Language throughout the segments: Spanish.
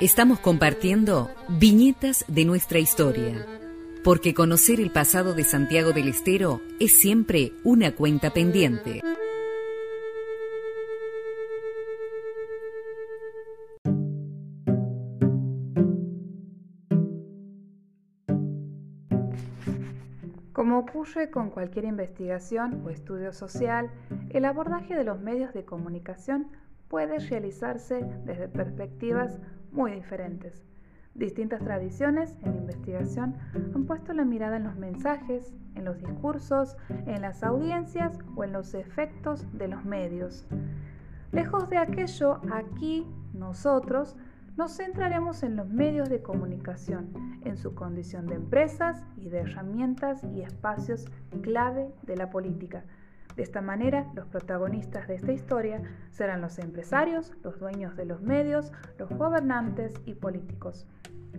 Estamos compartiendo viñetas de nuestra historia, porque conocer el pasado de Santiago del Estero es siempre una cuenta pendiente. Como ocurre con cualquier investigación o estudio social, el abordaje de los medios de comunicación puede realizarse desde perspectivas muy diferentes. Distintas tradiciones en investigación han puesto la mirada en los mensajes, en los discursos, en las audiencias o en los efectos de los medios. Lejos de aquello, aquí nosotros nos centraremos en los medios de comunicación, en su condición de empresas y de herramientas y espacios clave de la política de esta manera, los protagonistas de esta historia serán los empresarios, los dueños de los medios, los gobernantes y políticos.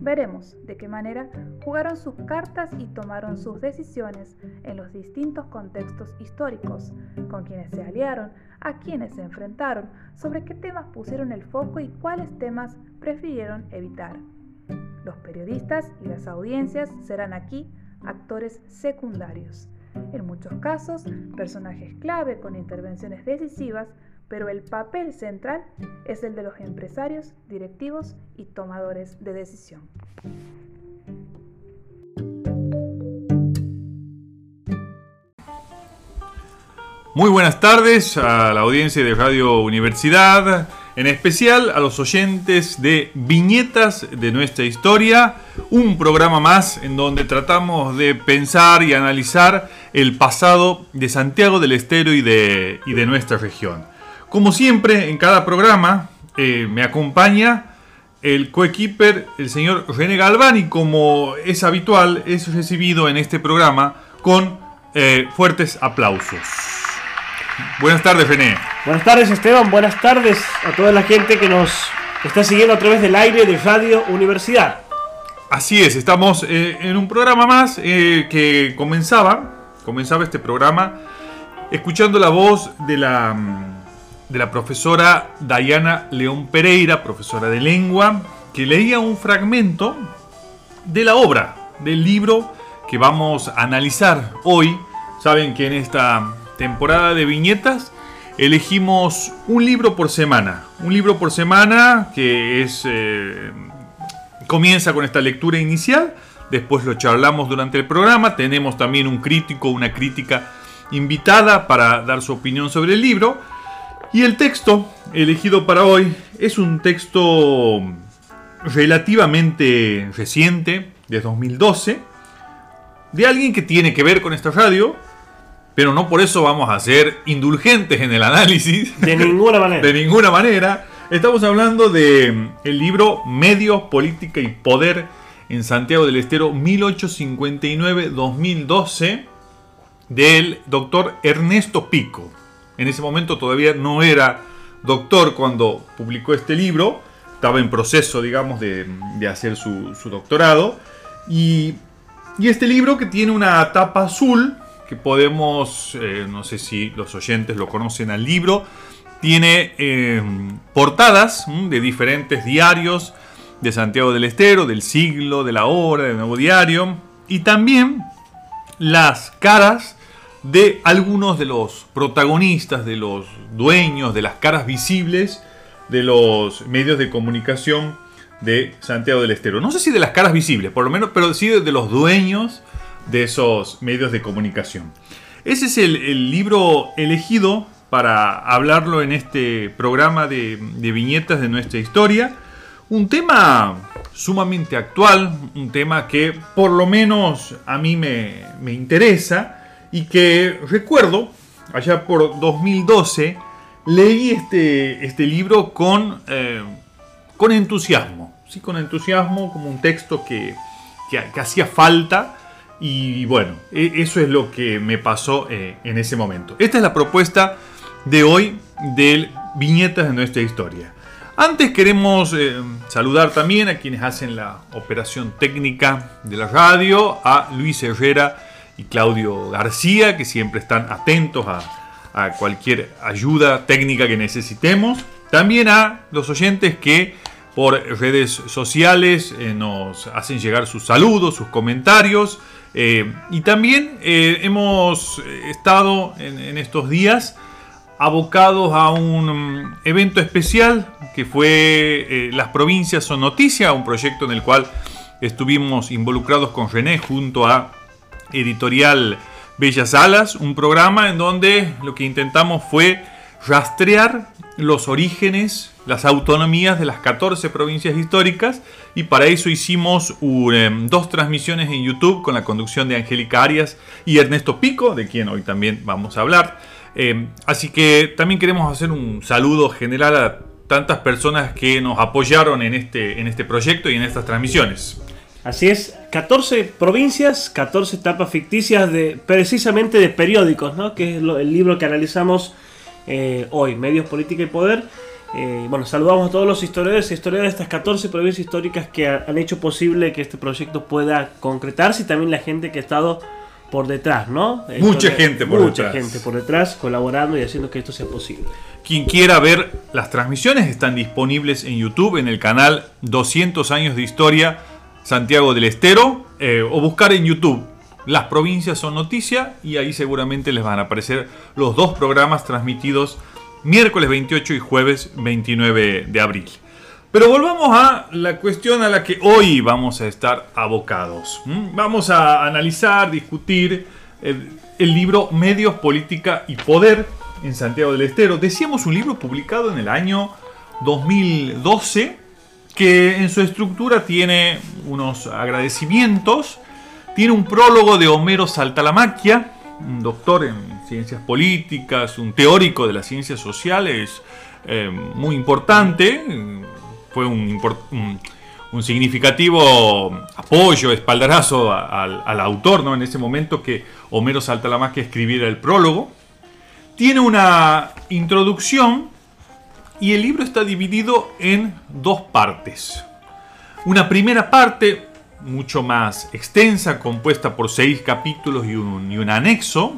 Veremos de qué manera jugaron sus cartas y tomaron sus decisiones en los distintos contextos históricos, con quienes se aliaron, a quienes se enfrentaron, sobre qué temas pusieron el foco y cuáles temas prefirieron evitar. Los periodistas y las audiencias serán aquí actores secundarios en muchos casos personajes clave con intervenciones decisivas, pero el papel central es el de los empresarios, directivos y tomadores de decisión. Muy buenas tardes a la audiencia de Radio Universidad en especial a los oyentes de Viñetas de nuestra historia, un programa más en donde tratamos de pensar y analizar el pasado de Santiago del Estero y de, de nuestra región. Como siempre, en cada programa eh, me acompaña el coequiper, el señor René Galván, y como es habitual, es recibido en este programa con eh, fuertes aplausos. Buenas tardes, René. Buenas tardes, Esteban. Buenas tardes a toda la gente que nos está siguiendo a través del aire de Radio Universidad. Así es, estamos eh, en un programa más eh, que comenzaba, comenzaba este programa escuchando la voz de la, de la profesora Dayana León Pereira, profesora de lengua, que leía un fragmento de la obra, del libro que vamos a analizar hoy. Saben que en esta temporada de viñetas, elegimos un libro por semana. Un libro por semana que es eh, comienza con esta lectura inicial, después lo charlamos durante el programa, tenemos también un crítico, una crítica invitada para dar su opinión sobre el libro. Y el texto elegido para hoy es un texto relativamente reciente, de 2012, de alguien que tiene que ver con esta radio, pero no por eso vamos a ser indulgentes en el análisis. De ninguna manera. de ninguna manera. Estamos hablando de el libro Medios, Política y Poder en Santiago del Estero 1859-2012 del doctor Ernesto Pico. En ese momento todavía no era doctor cuando publicó este libro, estaba en proceso, digamos, de, hacer su, doctorado. Y, y este libro que tiene una tapa azul, que podemos, eh, no sé si los oyentes lo conocen al libro, tiene eh, portadas de diferentes diarios de Santiago del Estero, del siglo, de la hora, del nuevo diario, y también las caras de algunos de los protagonistas, de los dueños, de las caras visibles de los medios de comunicación de Santiago del Estero. No sé si de las caras visibles, por lo menos, pero sí de los dueños de esos medios de comunicación. Ese es el, libro elegido para hablarlo en este programa de, viñetas de nuestra historia. Un tema sumamente actual, un tema que por lo menos a mí me, interesa y que recuerdo, allá por 2012, leí este, este libro con, eh, con entusiasmo, ¿sí? con entusiasmo como un texto que, que hacía falta y bueno, e, eso es lo que me pasó eh, en ese momento. Esta es la propuesta de hoy del Viñetas de nuestra historia. Antes queremos eh, saludar también a quienes hacen la operación técnica de la radio, a Luis Herrera y Claudio García, que siempre están atentos a, cualquier ayuda técnica que necesitemos. También a los oyentes que por redes sociales, eh, nos hacen llegar sus saludos, sus comentarios. Eh, y también hemos estado en, estos días abocados a un mm, evento especial que fue Las provincias son noticia, un proyecto en el cual estuvimos involucrados con René junto a Editorial Bellas Alas, un programa en donde lo que intentamos fue rastrear los orígenes, las autonomías de las 14 provincias históricas y para eso hicimos em, dos transmisiones en YouTube con la conducción de Angélica Arias y Ernesto Pico, de quien hoy también vamos a hablar. Em, así que también queremos hacer un saludo general a tantas personas que nos apoyaron en este, en este proyecto y en estas transmisiones. Así es, 14 provincias, 14 etapas ficticias de precisamente de periódicos, ¿no? que es el libro que analizamos eh, hoy, Medios, Política y Poder. Eh, bueno, saludamos a todos los historiadores y historiadoras de estas 14 provincias históricas que han hecho posible que este proyecto pueda concretarse y también la gente que ha estado por detrás, ¿no? Mucha gente por mucha gente por detrás colaborando y haciendo que esto sea posible. Quien quiera ver las transmisiones están disponibles en YouTube en el canal 200 años de historia Santiago del Estero eh, o buscar en YouTube las provincias son noticia y ahí seguramente les van a aparecer los dos programas transmitidos miércoles 28 y jueves 29 de abril. Pero volvamos a la cuestión a la que hoy vamos a estar abocados. Vamos a analizar, discutir el, el libro Medios, Política y Poder en Santiago del Estero. Decíamos un libro publicado en el año 2012 que en su estructura tiene unos agradecimientos tiene un prólogo de Homero Saltalamaquia, un doctor en ciencias políticas, un teórico de las ciencias sociales eh, muy importante. Fue un, significativo apoyo, espaldarazo al, autor ¿no? en ese momento que Homero Saltalamaquia escribiera el prólogo. Tiene una introducción y el libro está dividido en dos partes. Una primera parte mucho más extensa, compuesta por seis capítulos y un, anexo,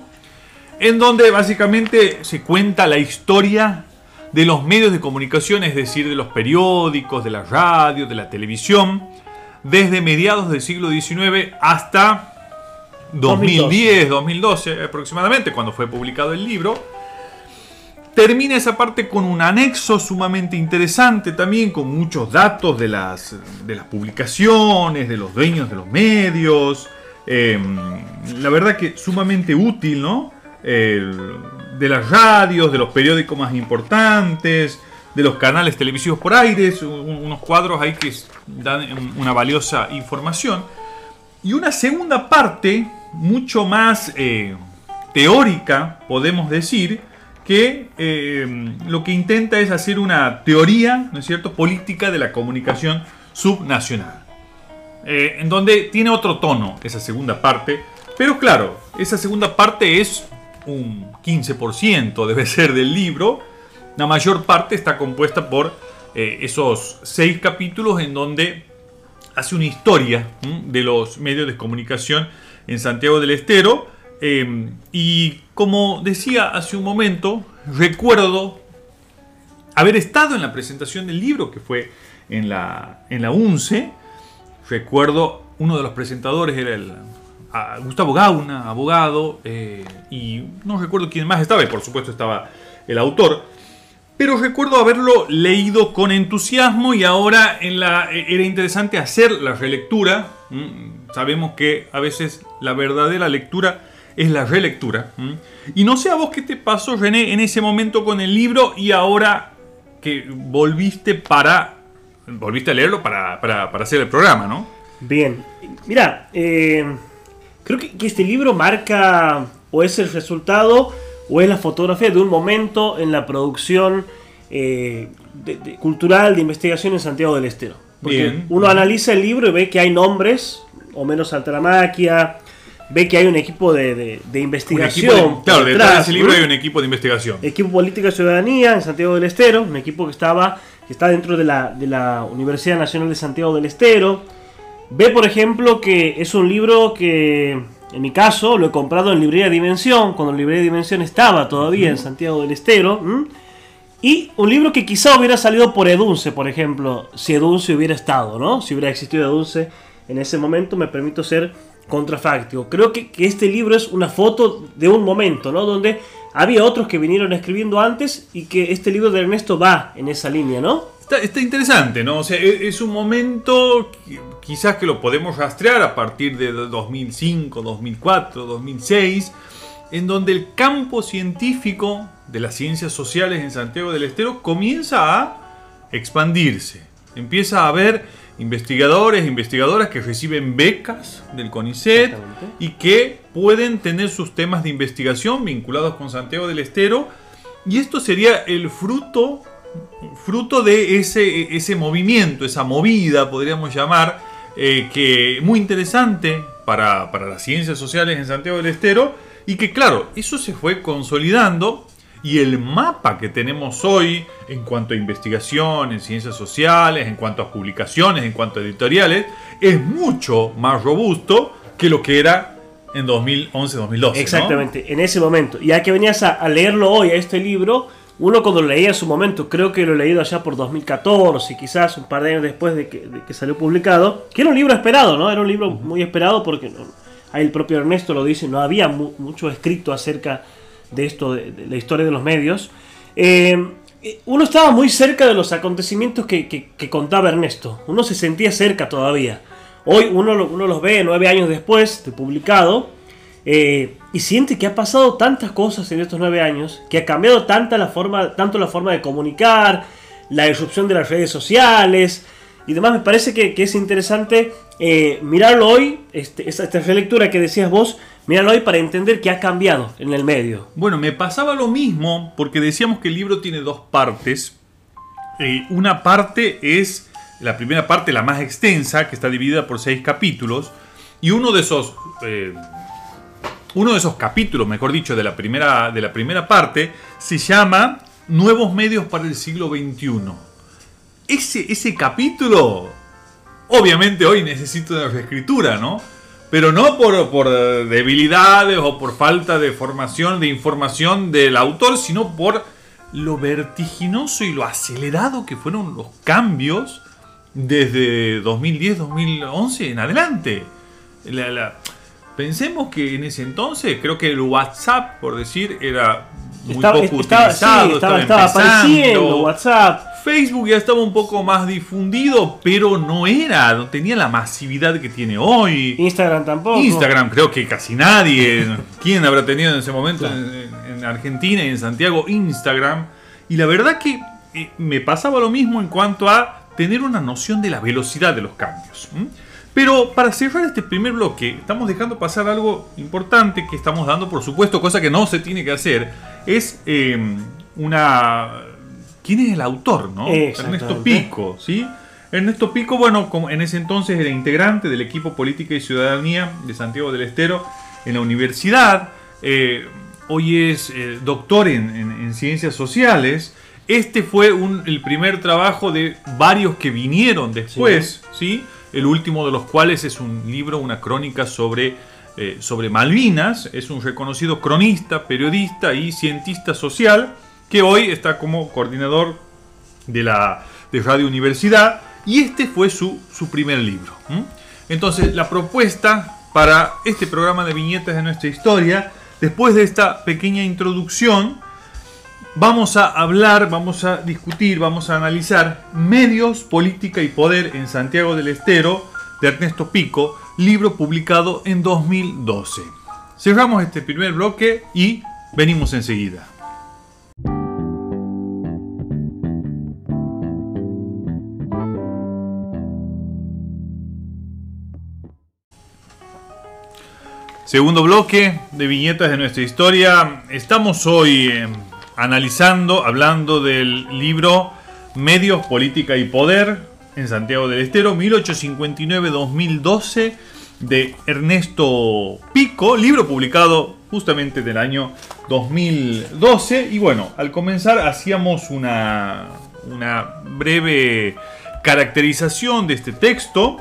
en donde básicamente se cuenta la historia de los medios de comunicación, es decir, de los periódicos, de la radio, de la televisión, desde mediados del siglo XIX hasta 2010, 2012 aproximadamente, cuando fue publicado el libro, Termina esa parte con un anexo sumamente interesante también, con muchos datos de las, de las publicaciones, de los dueños de los medios. Em, la verdad que sumamente útil, ¿no? De las radios, de los periódicos más importantes, de los canales televisivos por aires, unos cuadros ahí que dan una valiosa información. Y una segunda parte, mucho más eh, teórica, podemos decir, que eh, lo que intenta es hacer una teoría, ¿no es cierto?, política de la comunicación subnacional. Eh, en donde tiene otro tono esa segunda parte, pero claro, esa segunda parte es un 15%, debe ser del libro. La mayor parte está compuesta por eh, esos seis capítulos en donde hace una historia de los medios de comunicación en Santiago del Estero Em, y como decía hace un momento, recuerdo haber estado en la presentación del libro que fue en la, en la UNCE. Recuerdo uno de los presentadores era el Gustavo Gauna, abogado, eh, y no recuerdo quién más estaba, y por supuesto estaba el autor. Pero recuerdo haberlo leído con entusiasmo y ahora la, era interesante hacer la relectura. Sabemos que a veces la verdadera lectura es la relectura. Y no sé a vos qué te pasó, René, en ese momento con el libro y ahora que volviste para. Volviste a leerlo para, hacer el programa, ¿no? Bien. Mira, eh, creo que, este libro marca o es el resultado o es la fotografía de un momento en la producción eh, cultural de investigación en Santiago del Estero. Porque uno analiza el libro y ve que hay nombres, o menos Altramaquia, ve que hay un equipo de, investigación. claro, detrás de ese libro hay un equipo de investigación. Equipo Política y Ciudadanía en Santiago del Estero, un equipo que estaba que está dentro de la, de la Universidad Nacional de Santiago del Estero. Ve, por ejemplo, que es un libro que, en mi caso, lo he comprado en Librería Dimensión, cuando Librería Dimensión estaba todavía en Santiago del Estero. Y un libro que quizá hubiera salido por Edunce, por ejemplo, si Edunce hubiera estado, ¿no? Si hubiera existido Edunce en ese momento, me permito ser contrafáctico. Creo que, este libro es una foto de un momento, ¿no? Donde había otros que vinieron escribiendo antes y que este libro de Ernesto va en esa línea, ¿no? Está, interesante, ¿no? O sea, e, es, un momento quizás que lo podemos rastrear a partir de 2005, 2004, 2006, en donde el campo científico de las ciencias sociales en Santiago del Estero comienza a expandirse. Empieza a haber investigadores, investigadoras que reciben becas del CONICET y que pueden tener sus temas de investigación vinculados con Santiago del Estero. Y esto sería el fruto, fruto de ese, ese movimiento, esa movida, podríamos llamar, eh, que muy interesante para, para las ciencias sociales en Santiago del Estero. Y que claro, eso se fue consolidando y el mapa que tenemos hoy en cuanto a investigación, en ciencias sociales, en cuanto a publicaciones, en cuanto a editoriales, es mucho más robusto que lo que era en 2011-2012. Exactamente, en ese momento. Ya que venías a, leerlo hoy, a este libro, uno cuando lo leía en su momento, creo que lo he leído allá por 2014, quizás un par de años después de que, salió publicado, que era un libro esperado, ¿no? Era un libro muy esperado porque ahí el propio Ernesto lo dice, no había mucho escrito acerca de esto, de, la historia de los medios, eh, uno estaba muy cerca de los acontecimientos que, contaba Ernesto. Uno se sentía cerca todavía. Hoy uno, uno los ve nueve años después de publicado eh, y siente que ha pasado tantas cosas en estos nueve años, que ha cambiado tanta la forma, tanto la forma de comunicar, la disrupción de las redes sociales y demás. Me parece que, es interesante eh, mirarlo hoy, este, esta, relectura que decías vos, Míralo ahí para entender qué ha cambiado en el medio. Bueno, me pasaba lo mismo porque decíamos que el libro tiene dos partes. Eh, una parte es la primera parte, la más extensa, que está dividida por seis capítulos. Y uno de esos. Eh, uno de esos capítulos, mejor dicho, de la primera, de la primera parte, se llama Nuevos medios para el siglo XXI. Ese, ese capítulo, obviamente hoy necesita una reescritura, ¿no? pero no por, por debilidades o por falta de formación, de información del autor, sino por lo vertiginoso y lo acelerado que fueron los cambios desde 2010-2011 en adelante. Pensemos que en ese entonces, creo que el WhatsApp, por decir, era muy poco utilizado. estaba, estaba apareciendo WhatsApp. Facebook ya estaba un poco más difundido, pero no era, no tenía la masividad que tiene hoy. Instagram tampoco. Instagram creo que casi nadie. ¿Quién habrá tenido en ese momento en, Argentina y en Santiago Instagram? Y la verdad que eh, me pasaba lo mismo en cuanto a tener una noción de la velocidad de los cambios. Pero para cerrar este primer bloque, estamos dejando pasar algo importante que estamos dando, por supuesto, cosa que no se tiene que hacer, es eh, una quién es el autor, ¿no? Ernesto Pico, ¿sí? Ernesto Pico, bueno, como en ese entonces era integrante del equipo Política y Ciudadanía de Santiago del Estero en la universidad. Eh, hoy es eh, doctor en, ciencias sociales. Este fue el primer trabajo de varios que vinieron después, sí. El último de los cuales es un libro, una crónica sobre, eh, sobre Malvinas. Es un reconocido cronista, periodista y cientista social que hoy está como coordinador de la de Radio Universidad y este fue su, su primer libro. Entonces, la propuesta para este programa de viñetas de nuestra historia, después de esta pequeña introducción, vamos a hablar, vamos a discutir, vamos a analizar Medios, Política y Poder en Santiago del Estero de Ernesto Pico, libro publicado en 2012. Cerramos este primer bloque y venimos enseguida. Segundo bloque de viñetas de nuestra historia. Estamos hoy eh, analizando, hablando del libro Medios, Política y Poder en Santiago del Estero, 1859-2012, de Ernesto Pico, libro publicado justamente del año 2012. Y bueno, al comenzar hacíamos una, una breve caracterización de este texto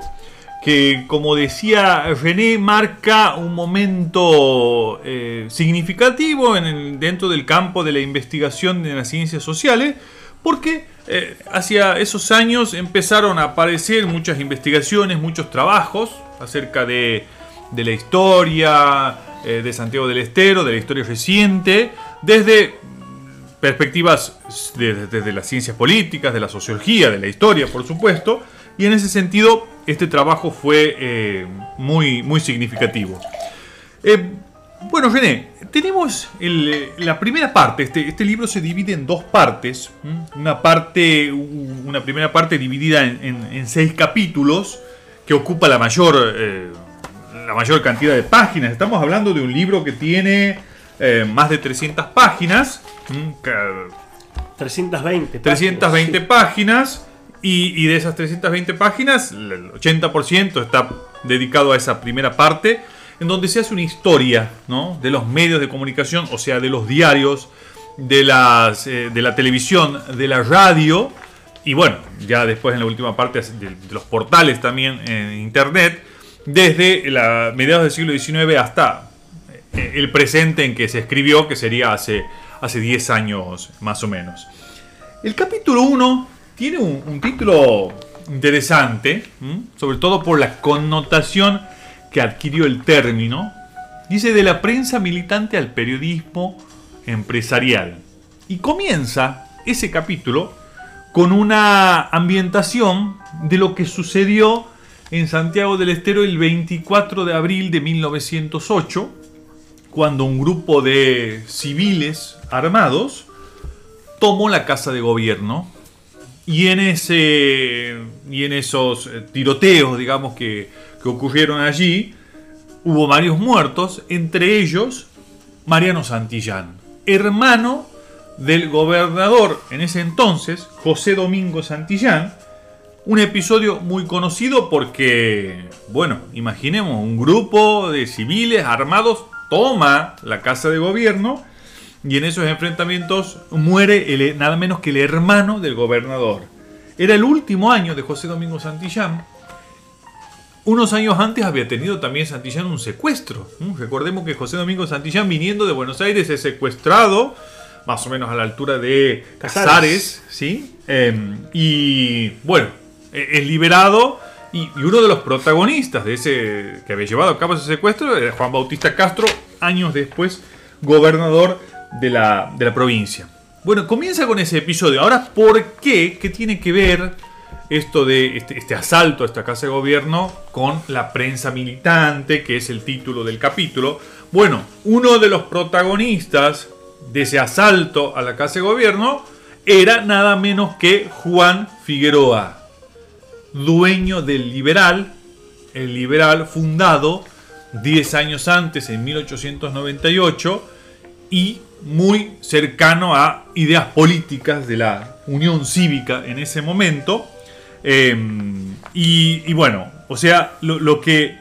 que, como decía René, marca un momento eh, significativo en dentro del campo de la investigación de las ciencias sociales, porque eh, hacia esos años empezaron a aparecer muchas investigaciones, muchos trabajos acerca de, la historia eh, de Santiago del Estero, de la historia reciente, desde perspectivas desde las ciencias políticas, de la sociología, de la historia, por supuesto, y en ese sentido este trabajo fue eh, muy, muy significativo. Eh, bueno, René, tenemos la primera parte. Este, este, libro se divide en dos partes. Una parte, una primera parte dividida en, seis capítulos que ocupa la mayor, eh, la mayor cantidad de páginas. Estamos hablando de un libro que tiene más de 300 páginas. 320. 320 páginas y, de esas 320 páginas, el 80% está dedicado a esa primera parte, en donde se hace una historia ¿no? de los medios de comunicación, o sea, de los diarios, de, las, eh, de la televisión, de la radio, y bueno, ya después en la última parte de, los portales también en Internet, desde la mediados del siglo XIX hasta eh, el presente en que se escribió, que sería hace, hace 10 años más o menos. El capítulo 1 tiene un, título interesante, sobre todo por la connotación que adquirió el término. Dice de la prensa militante al periodismo empresarial. Y comienza ese capítulo con una ambientación de lo que sucedió en Santiago del Estero el 24 de abril de 1908, cuando un grupo de civiles armados tomó la casa de gobierno y en, ese, y en esos eh, tiroteos, digamos, que, que ocurrieron allí, hubo varios muertos, entre ellos Mariano Santillán, hermano del gobernador en ese entonces, José Domingo Santillán, un episodio muy conocido porque, bueno, imaginemos, un grupo de civiles armados toma la casa de gobierno y en esos enfrentamientos muere el, nada menos que el hermano del gobernador. Era el último año de José Domingo Santillán. Unos años antes había tenido también Santillán un secuestro. Recordemos que José Domingo Santillán, viniendo de Buenos Aires, es secuestrado, más o menos a la altura de Casares, ¿sí? Em, y bueno, e, es liberado. Y, y, uno de los protagonistas de ese que había llevado a cabo ese secuestro era Juan Bautista Castro, años después gobernador de la, provincia. Bueno, comienza con ese episodio. Ahora, ¿por qué? ¿Qué tiene que ver esto de este, este, asalto a esta casa de gobierno con la prensa militante, que es el título del capítulo? Bueno, uno de los protagonistas de ese asalto a la casa de gobierno era nada menos que Juan Figueroa, dueño del Liberal, el Liberal fundado 10 años antes, en 1898, y muy cercano a ideas políticas de la Unión Cívica en ese momento. Em, y, bueno, o sea, lo, que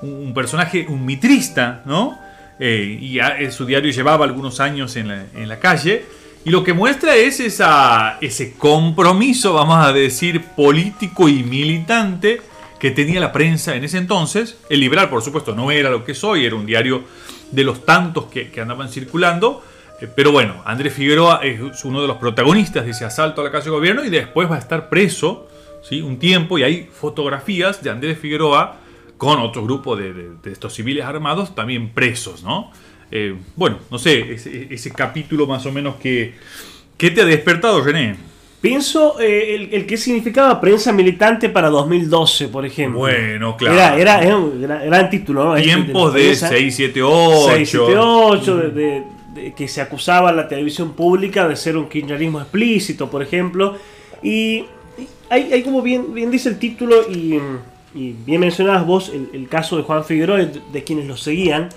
un personaje, un mitrista, ¿no? Eh, y su diario llevaba algunos años en la, calle. Y lo que muestra es esa, ese compromiso, vamos a decir, político y militante que tenía la prensa en ese entonces. El liberal, por supuesto, no era lo que soy, era un diario de los tantos que, andaban circulando. Eh, pero bueno, Andrés Figueroa es uno de los protagonistas de ese asalto a la casa de gobierno y después va a estar preso ¿sí? un tiempo y hay fotografías de Andrés Figueroa con otro grupo de, estos civiles armados también presos, ¿no? Eh, bueno, no sé, ese, capítulo más o menos que... ¿Qué te ha despertado, René? Pienso eh, el, el, que significaba prensa militante para 2012, por ejemplo. Bueno, claro. Era, un gran, título, ¿no? Tiempos de, 678. 678, de, de, que se acusaba a la televisión pública de ser un kirchnerismo explícito, por ejemplo. Y hay, hay como bien, bien dice el título y, bien mencionabas vos el, caso de Juan Figueroa, de, quienes lo seguían.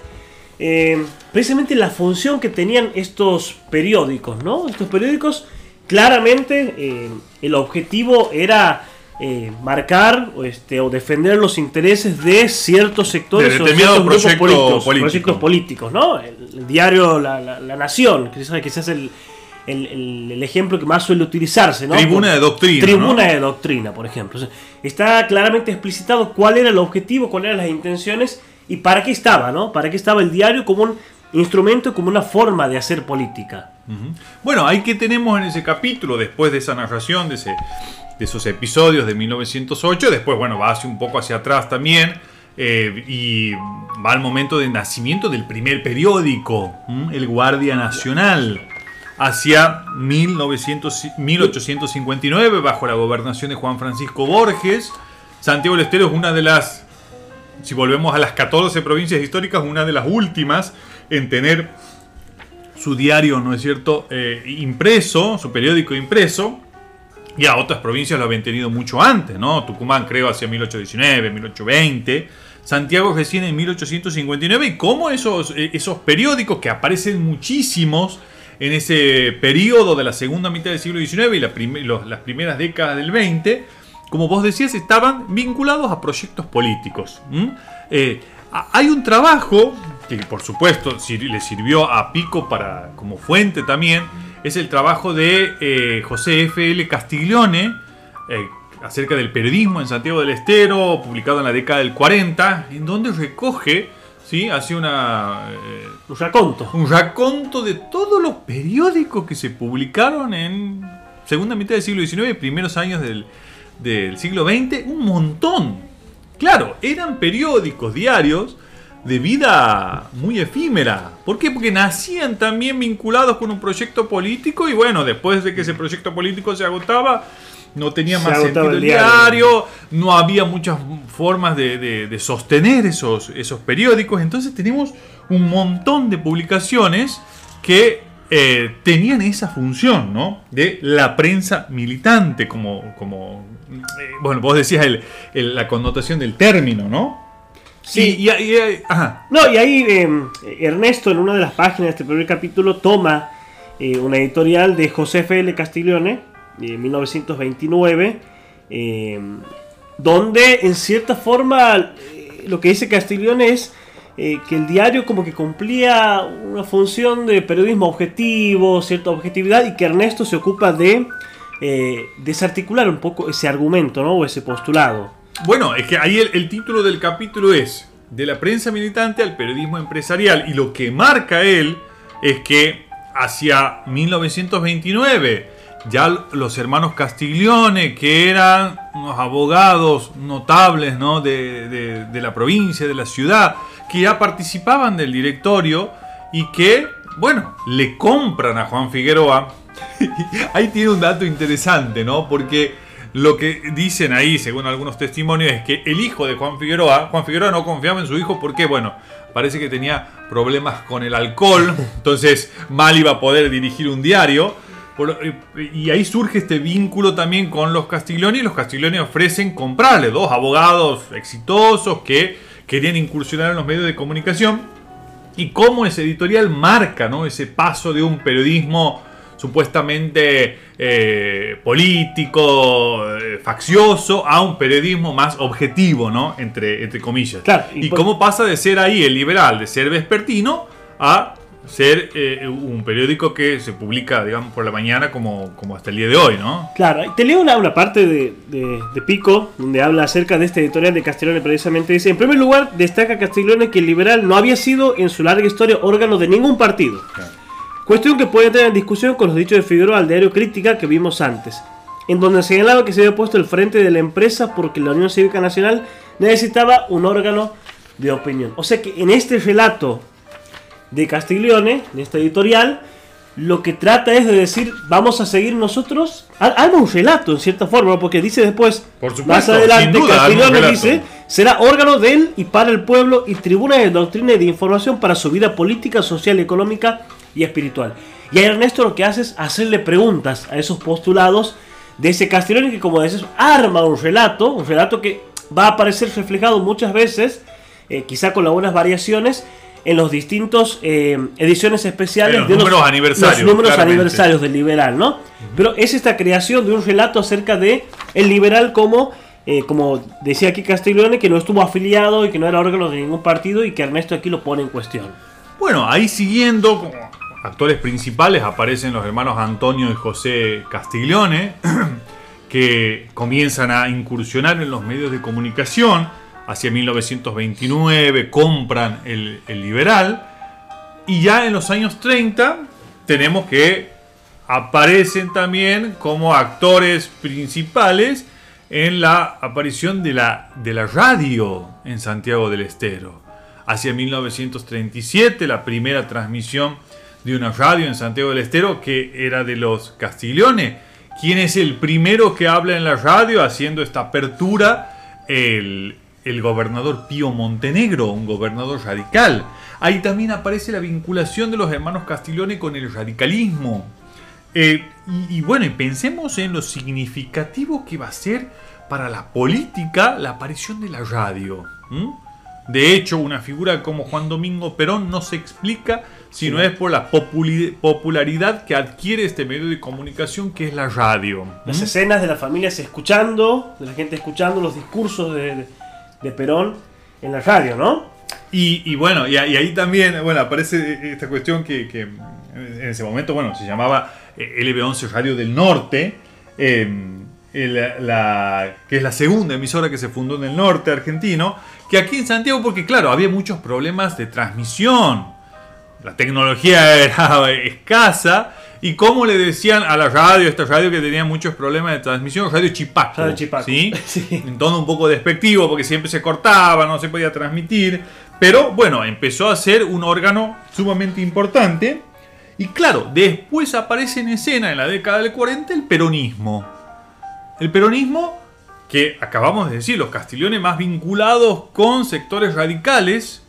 Eh, precisamente la función que tenían estos periódicos, ¿no? Estos periódicos claramente eh, el objetivo era eh, marcar este, o defender los intereses de ciertos sectores o ciertos grupos políticos, políticos, ¿no? El, diario la, Nación, que quizás el, el, ejemplo que más suele utilizarse, ¿no? Tribuna de doctrina. Tribuna de doctrina, por ejemplo. está claramente explicitado cuál era el objetivo, cuáles eran las intenciones y para qué estaba, ¿no? Para qué estaba el diario como un instrumento, como una forma de hacer política. Bueno, ahí que tenemos en ese capítulo, después de esa narración, de, ese, de esos episodios de 1908, después, bueno, va hacia un poco hacia atrás también, eh, y va al momento del nacimiento del primer periódico, El Guardia Nacional hacia 1900, 1859 bajo la gobernación de Juan Francisco Borges. Santiago del Estero es una de las, si volvemos a las 14 provincias históricas, una de las últimas en tener su diario, ¿no es cierto?, eh, impreso, su periódico impreso. Y a otras provincias lo habían tenido mucho antes, ¿no? Tucumán creo hacia 1819, 1820. Santiago recién en 1859. Y cómo esos, eh, esos periódicos que aparecen muchísimos en ese periodo de la segunda mitad del siglo XIX y las primeras décadas del XX, como vos decías, estaban vinculados a proyectos políticos. Eh, hay un trabajo que por supuesto le sirvió a Pico para, como fuente también, es el trabajo de eh, José F. L. Castiglione eh, acerca del periodismo en Santiago del Estero, publicado en la década del 40, en donde recoge ¿sí? Hace una... Eh, un raconto. Un raconto de todos los periódicos que se publicaron en segunda mitad del siglo XIX y primeros años del, siglo XX. Un montón. Claro, eran periódicos diarios de vida muy efímera. ¿Por qué? Porque nacían también vinculados con un proyecto político y bueno, después de que ese proyecto político se agotaba, no tenía más sentido el diario. no había muchas formas de, sostener esos, esos periódicos, entonces tenemos un montón de publicaciones que eh, tenían esa función, ¿no? De la prensa militante, como, como eh, bueno, vos decías la connotación del término, ¿no? Sí, y, No, y ahí em, Ernesto en una de las páginas de este primer capítulo toma eh, una editorial de José F. L. Castiglione, 1929, eh, donde en cierta forma eh, lo que dice Castiglione es eh, que el diario como que cumplía una función de periodismo objetivo, cierta objetividad, y que Ernesto se ocupa de desarticular un poco ese argumento, ¿no? O ese postulado. Bueno, es que ahí el título del capítulo es de la prensa militante al periodismo empresarial, y lo que marca él es que hacia 1929, ya los hermanos Castiglione, que eran unos abogados notables ¿no? de, la provincia, de la ciudad, que ya participaban del directorio y que, bueno, le compran a Juan Figueroa. ahí tiene un dato interesante, ¿no? Porque lo que dicen ahí, según algunos testimonios, es que el hijo de Juan Figueroa, Juan Figueroa no confiaba en su hijo porque, bueno, parece que tenía problemas con el alcohol, entonces mal iba a poder dirigir un diario y ahí surge este vínculo también con los Castiglioni. Los Castiglioni ofrecen comprarle dos abogados exitosos que querían incursionar en los medios de comunicación. Y cómo ese editorial marca ¿no? ese paso de un periodismo supuestamente eh, político, eh, faccioso, a un periodismo más objetivo, ¿no? Entre, entre comillas. y, y cómo pasa de ser ahí el liberal, de ser vespertino, a ser eh, un periódico que se publica, digamos, por la mañana como, como hasta el día de hoy, ¿no? Claro, te leo una, una parte de, de, Pico, donde habla acerca de este editorial de Castiglione, precisamente dice, en primer lugar, destaca Castiglione que el liberal no había sido en su larga historia órgano de ningún partido. Cuestión que puede tener en discusión con los dichos de Figueroa al diario Crítica que vimos antes, en donde señalaba que se había puesto el frente de la empresa porque la Unión Cívica Nacional necesitaba un órgano de opinión. O sea que en este relato de Castiglione, en esta editorial, lo que trata es de decir, vamos a seguir nosotros. Algo un relato, en cierta forma, porque dice después, más adelante, Castiglione dice, será órgano de él y para el pueblo y tribuna de doctrina y de información para su vida política, social, económica y espiritual. Y ahí Ernesto lo que hace es hacerle preguntas a esos postulados de ese Castiglione que, como dices, arma un relato, un relato que va a aparecer reflejado muchas veces, eh, quizá con algunas variaciones, en los distintos eh, ediciones especiales los de números los, aniversarios, los números aniversarios del liberal, ¿no? Pero es esta creación de un relato acerca de el liberal como eh, como decía aquí Castiglione, que no estuvo afiliado y que no era órgano de ningún partido y que Ernesto aquí lo pone en cuestión. Bueno, ahí siguiendo, actores principales aparecen los hermanos Antonio y José Castiglione, que comienzan a incursionar en los medios de comunicación. Hacia 1929 compran el, Liberal. Y ya en los años 30 tenemos que aparecen también como actores principales en la aparición de la radio en Santiago del Estero. Hacia 1937, la primera transmisión de una radio en Santiago del Estero que era de los Castigliones. ¿Quién es el primero que habla en la radio haciendo esta apertura? El, el gobernador Pío Montenegro, un gobernador radical. Ahí también aparece la vinculación de los hermanos Castiglione con el radicalismo. Eh, y, bueno, pensemos en lo significativo que va a ser para la política la aparición de la radio. De hecho, una figura como Juan Domingo Perón no se explica si no es por la popularidad que adquiere este medio de comunicación que es la radio. Las escenas de las familias escuchando, de la gente escuchando los discursos de, Perón en la radio, ¿no? Y, bueno, y, ahí también bueno, aparece esta cuestión que, que en ese momento bueno, se llamaba eh, LB11 Radio del Norte, em, la, que es la segunda emisora que se fundó en el norte argentino, que aquí en Santiago, porque claro, había muchos problemas de transmisión, la tecnología era escasa, y como le decían a la radio, esta radio que tenía muchos problemas de transmisión, radio Chipaco. Radio Chipaco. ¿sí? En tono un poco despectivo, porque siempre se cortaba, no se podía transmitir. Pero bueno, empezó a ser un órgano sumamente importante y claro, después aparece en escena en la década del 40 el peronismo. El peronismo que acabamos de decir, los castillones más vinculados con sectores radicales.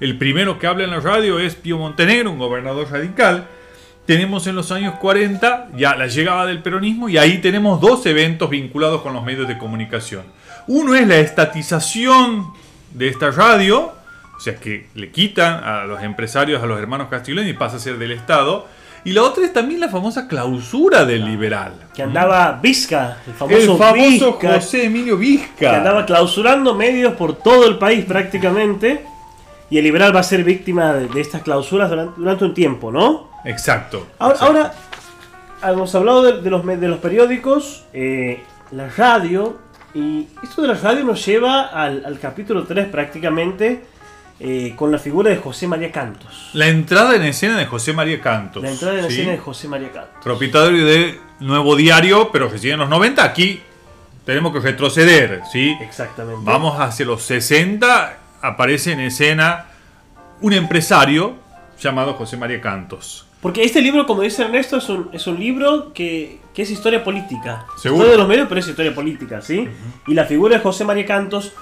El primero que habla en la radio es Pío Montenegro, un gobernador radical. Tenemos en los años 40 ya la llegada del peronismo y ahí tenemos dos eventos vinculados con los medios de comunicación. Uno es la estatización de esta radio, o sea, que le quitan a los empresarios, a los hermanos Castiglione y pasa a ser del Estado. Y la otra es también la famosa clausura del liberal. Que andaba Vizca, el famoso, José Emilio Vizca. Que andaba clausurando medios por todo el país prácticamente. Y el liberal va a ser víctima de, estas clausuras durante, un tiempo, ¿no? Exacto. Ahora, hemos hablado de, los, de los periódicos, eh, la radio. Y esto de la radio nos lleva al, al capítulo 3 prácticamente eh, con la figura de José María Cantos. La entrada en escena de José María Cantos. La entrada en escena de José María Cantos. Propietario de Nuevo Diario, pero que sigue en los 90. Aquí tenemos que retroceder, ¿sí? Exactamente. Vamos hacia los 60. Aparece en escena un empresario llamado José María Cantos. Porque este libro, como dice Ernesto, es un, es un libro que, es historia política. Seguro. de los medios, pero es historia política, ¿sí? Y la figura de José María Cantos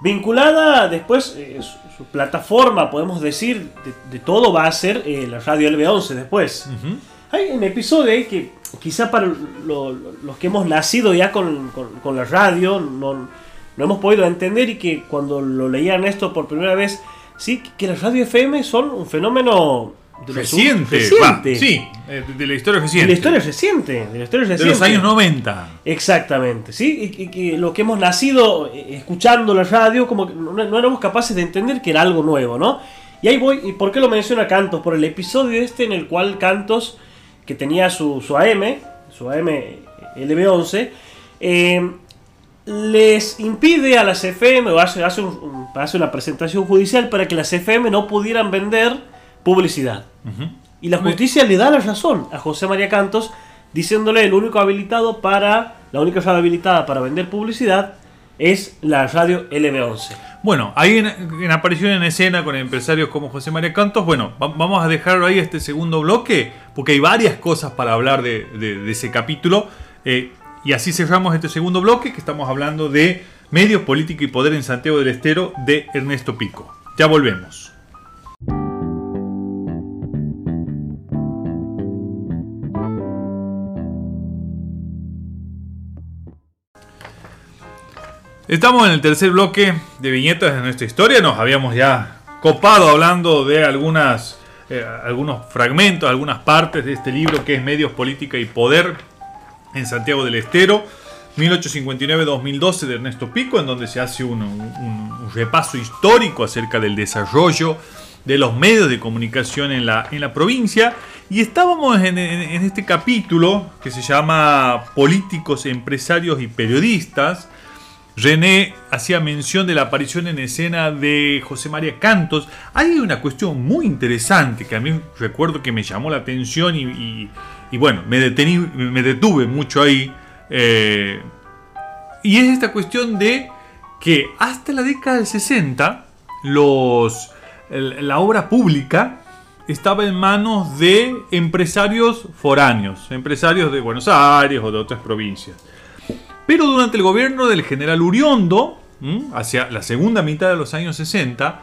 Vinculada después, eh, su, plataforma, podemos decir, de, todo va a ser eh, la radio LB11 después. Hay un episodio ahí que quizá para los que hemos nacido ya con, la radio no, no, hemos podido entender y que cuando lo leían esto por primera vez, sí, que las radio FM son un fenómeno reciente, sí, eh, de la historia reciente. De la historia reciente, de la historia reciente. De los años 90. Exactamente, ¿sí? Y, que lo que hemos nacido eh, escuchando la radio, como que no, éramos capaces de entender que era algo nuevo, ¿no? Y ahí voy, ¿y por qué lo menciona Cantos? Por el episodio este en el cual Cantos, que tenía su, su AM, su AM LB11, eh, les impide a las FM, o hace, hace, hace una presentación judicial para que las FM no pudieran vender publicidad. Y la justicia le da la razón a José María Cantos, diciéndole el único habilitado para, la única radio habilitada para vender publicidad es la radio LB11. Bueno, ahí en, aparición en escena con empresarios como José María Cantos, bueno, vamos a dejarlo ahí este segundo bloque, porque hay varias cosas para hablar de, ese capítulo. Eh, y así cerramos este segundo bloque, que estamos hablando de medios, política y poder en Santiago del Estero de Ernesto Pico. Ya volvemos. Estamos en el tercer bloque de viñetas de nuestra historia. Nos habíamos ya copado hablando de algunas, eh, algunos fragmentos, algunas partes de este libro que es Medios, Política y Poder en Santiago del Estero, 1859-2012 de Ernesto Pico, en donde se hace un, repaso histórico acerca del desarrollo de los medios de comunicación en la, en la provincia. Y estábamos en, este capítulo que se llama Políticos, Empresarios y Periodistas. René hacía mención de la aparición en escena de José María Cantos. Hay una cuestión muy interesante que a mí recuerdo que me llamó la atención y, bueno, me, detuve mucho ahí. Eh, y es esta cuestión de que hasta la década del 60 los, la obra pública estaba en manos de empresarios foráneos, empresarios de Buenos Aires o de otras provincias. Pero durante el gobierno del general Uriondo, hacia la segunda mitad de los años 60,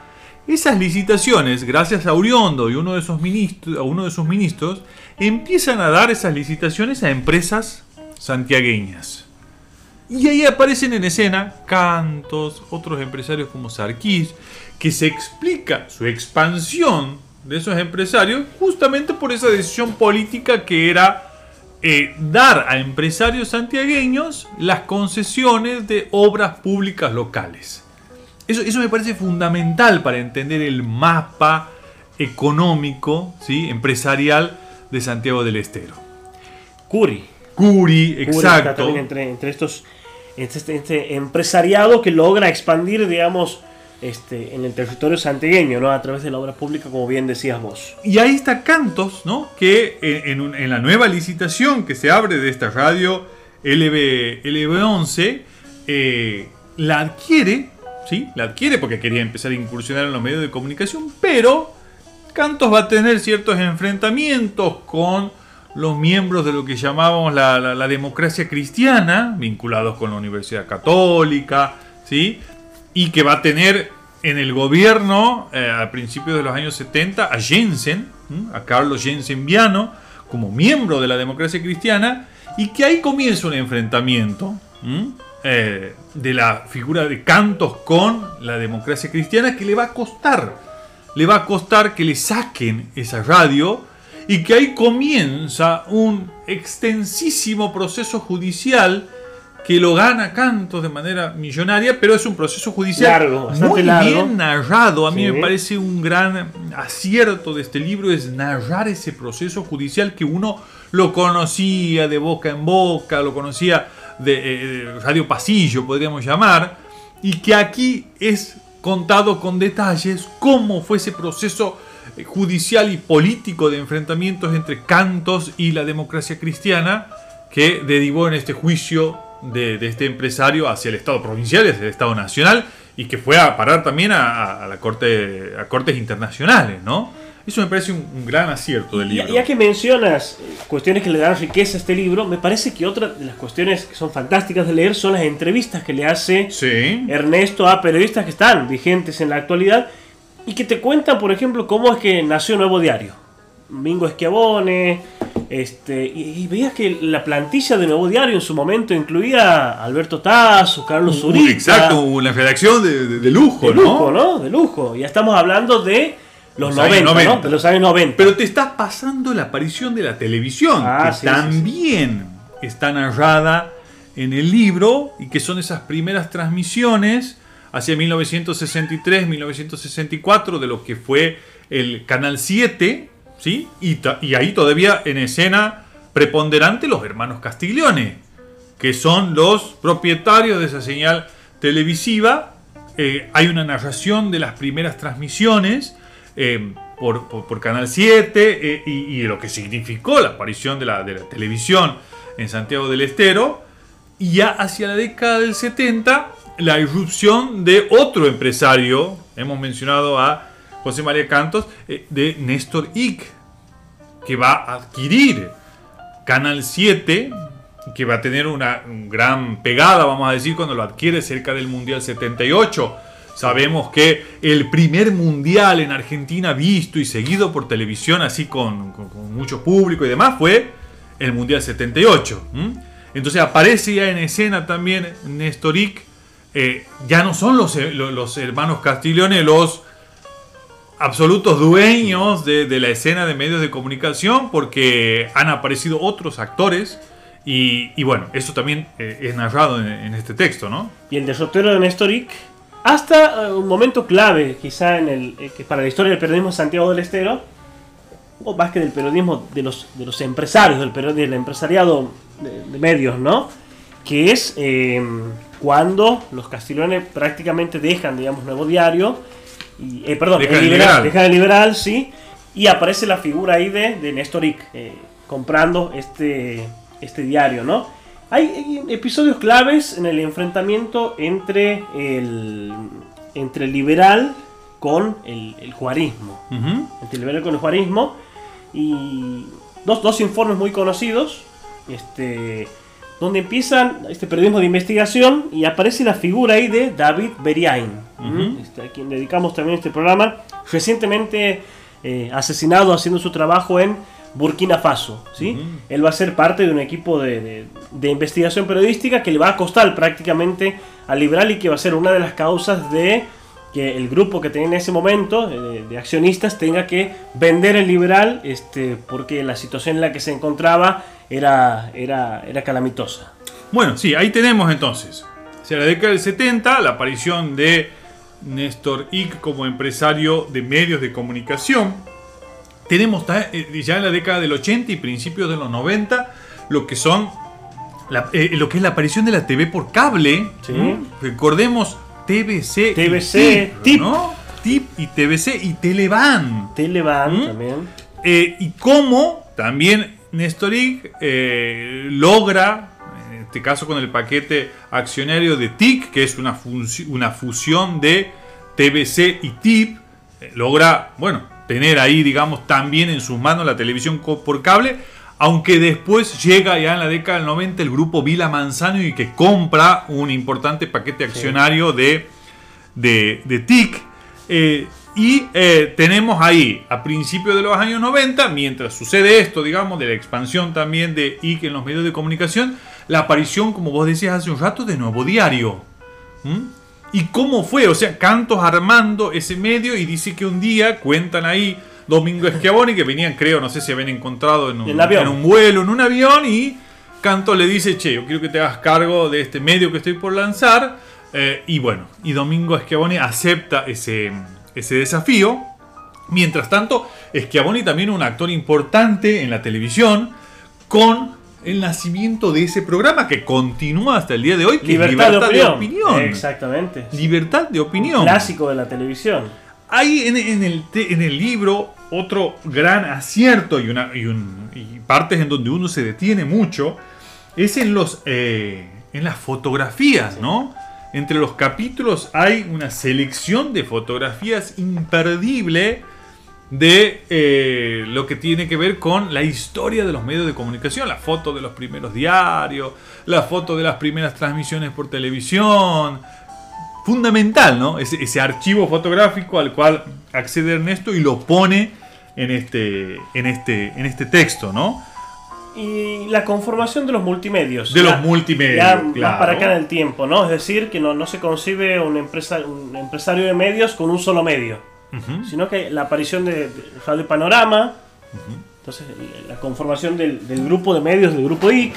esas licitaciones, gracias a Uriondo y uno de, esos ministros, a uno de sus ministros, empiezan a dar esas licitaciones a empresas santiagueñas. Y ahí aparecen en escena Cantos, otros empresarios como Sarquís, que se explica su expansión de esos empresarios justamente por esa decisión política que era eh, dar a empresarios santiagueños las concesiones de obras públicas locales. Eso, eso me parece fundamental para entender el mapa económico, ¿sí? empresarial de Santiago del Estero. Curi. Curi, exacto. entre, entre estos este, este empresariado que logra expandir, digamos, este, en el territorio santiagueño, ¿no? A través de la obra pública, como bien decías vos. Y ahí está Cantos, ¿no? Que en, la nueva licitación que se abre de esta radio LB, LB11, eh, la adquiere, ¿sí? La adquiere porque quería empezar a incursionar en los medios de comunicación, pero Cantos va a tener ciertos enfrentamientos con los miembros de lo que llamábamos la, la democracia cristiana, vinculados con la Universidad Católica, ¿sí? Y que va a tener en el gobierno eh, a principios de los años 70 a Jensen, a Carlos Jensen Viano, como miembro de la democracia cristiana, y que ahí comienza un enfrentamiento eh, de la figura de Cantos con la democracia cristiana que le va a costar, le va a costar que le saquen esa radio y que ahí comienza un extensísimo proceso judicial que lo gana Cantos de manera millonaria, pero es un proceso judicial muy bien narrado. A mí me parece un gran acierto de este libro es narrar ese proceso judicial que uno lo conocía de boca en boca, lo conocía de, eh, radio pasillo, podríamos llamar, y que aquí es contado con detalles cómo fue ese proceso eh, judicial y político de enfrentamientos entre Cantos y la democracia cristiana que derivó en este juicio de, este empresario hacia el Estado provincial, hacia el Estado nacional, y que fue a parar también a, la corte, a cortes internacionales, ¿no? Eso me parece un, gran acierto del libro. Ya, que mencionas cuestiones que le dan riqueza a este libro, me parece que otra de las cuestiones que son fantásticas de leer son las entrevistas que le hace Ernesto a periodistas que están vigentes en la actualidad y que te cuentan, por ejemplo, cómo es que nació Nuevo Diario. Mingo Esquiabone, este, y, veías que la plantilla de Nuevo Diario en su momento incluía Alberto Tazo, Carlos Zurita. Exacto, una redacción de, lujo, de lujo, ¿no? De lujo. Ya estamos hablando de los, 90, De los años 90. Pero te estás pasando la aparición de la televisión, ah, que también está narrada en el libro y que son esas primeras transmisiones hacia 1963-1964 de lo que fue el Canal 7 ¿sí? Y, ahí todavía en escena preponderante los hermanos Castiglione, que son los propietarios de esa señal televisiva. Eh, hay una narración de las primeras transmisiones eh, por, Canal 7 eh, y, lo que significó la aparición de la, de la televisión en Santiago del Estero. Y ya hacia la década del 70, la irrupción de otro empresario, hemos mencionado a José María Cantos, eh, de Néstor Ick, que va a adquirir Canal 7, que va a tener una gran pegada, vamos a decir, cuando lo adquiere cerca del Mundial 78. Sabemos que el primer mundial en Argentina visto y seguido por televisión, así con, mucho público y demás, fue el Mundial 78. Entonces aparece ya en escena también Néstor Ick. Eh, ya no son los, los hermanos Castiglione los absolutos dueños de, la escena de medios de comunicación porque han aparecido otros actores y, bueno, eso también eh, es narrado en, este texto, ¿no? Y el derrotero de Nestoric, hasta eh, un momento clave quizá en el, eh, para la historia del periodismo de Santiago del Estero, o más que del periodismo, de los, de los empresarios, del, del empresariado de, medios, ¿no? Que es eh, cuando los castilones prácticamente dejan, digamos, Nuevo Diario, y, eh, perdón, Dejan el liberal, sí, y aparece la figura ahí de, de Néstor Ick, eh, comprando este, este diario, ¿no? Hay, hay episodios claves en el enfrentamiento entre el, entre el liberal con el, el juarismo. Entre el liberal con el juarismo. Y dos, dos informes muy conocidos. Este donde empiezan este periodismo de investigación y aparece la figura ahí de David Beriain este, a quien dedicamos también este programa recientemente eh, asesinado haciendo su trabajo en Burkina Faso ¿sí? Él va a ser parte de un equipo de, de- de investigación periodística que le va a costar prácticamente al liberal y que va a ser una de las causas de que el grupo que tenía en ese momento eh, de, de accionistas tenga que vender el liberal este, porque la situación en la que se encontraba era, era, era calamitosa. Bueno, sí, ahí tenemos entonces. Hacia la década del 70, la aparición de Néstor Ick como empresario de medios de comunicación. Tenemos eh, ya en la década del 80 y principios de los 90 lo que son la- eh, lo que es la aparición de la TV por cable. Recordemos TBC, TBC, y TIP, TIP. ¿no? TIP y TBC y Televan. Televan ¿Mm? también. Eh, y cómo también Néstor Ick, eh, logra, en este caso con el paquete accionario de TIC, que es una, fusión de TBC y TIP, eh, logra, bueno, tener ahí, digamos, también en sus manos la televisión por cable, aunque después llega ya en la década del 90 el grupo Vila Manzano y que compra un importante paquete accionario de de, de TIC. eh, y eh, tenemos ahí, a principios de los años 90, mientras sucede esto, digamos, de la expansión también de IC en los medios de comunicación, la aparición, como vos decías hace un rato, de Nuevo Diario. ¿Mm? ¿Y cómo fue? O sea, Cantos armando ese medio y dice que un día cuentan ahí Domingo Schiavoni, que venían, creo, no sé si habían encontrado en un, En un vuelo, en un avión, y Cantos le dice, che, yo quiero que te hagas cargo de este medio que estoy por lanzar. Eh, y bueno, y Domingo Schiavoni acepta ese, ese desafío. Mientras tanto, Schiavoni también un actor importante en la televisión con el nacimiento de ese programa que continúa hasta el día de hoy, que es Libertad, de, opinión. opinión. Exactamente. Libertad de opinión. Clásico de la televisión. Hay en, el, libro otro gran acierto y partes en donde uno se detiene mucho, es en, los, eh, en las fotografías, ¿no? Entre los capítulos hay una selección de fotografías imperdible de eh, lo que tiene que ver con la historia de los medios de comunicación, la foto de los primeros diarios, la foto de las primeras transmisiones por televisión, fundamental, ¿no? Ese, ese archivo fotográfico al cual accede Ernesto y lo pone en este, en este, en este texto, ¿no? Y la conformación de los multimedios. De los multimedios, ya más claro. para acá en el tiempo, ¿no? Es decir, que no, no se concibe un, empresa, un empresario de medios con un solo medio, sino que la aparición de, de Radio Panorama, entonces la conformación del, del grupo de medios del grupo IC,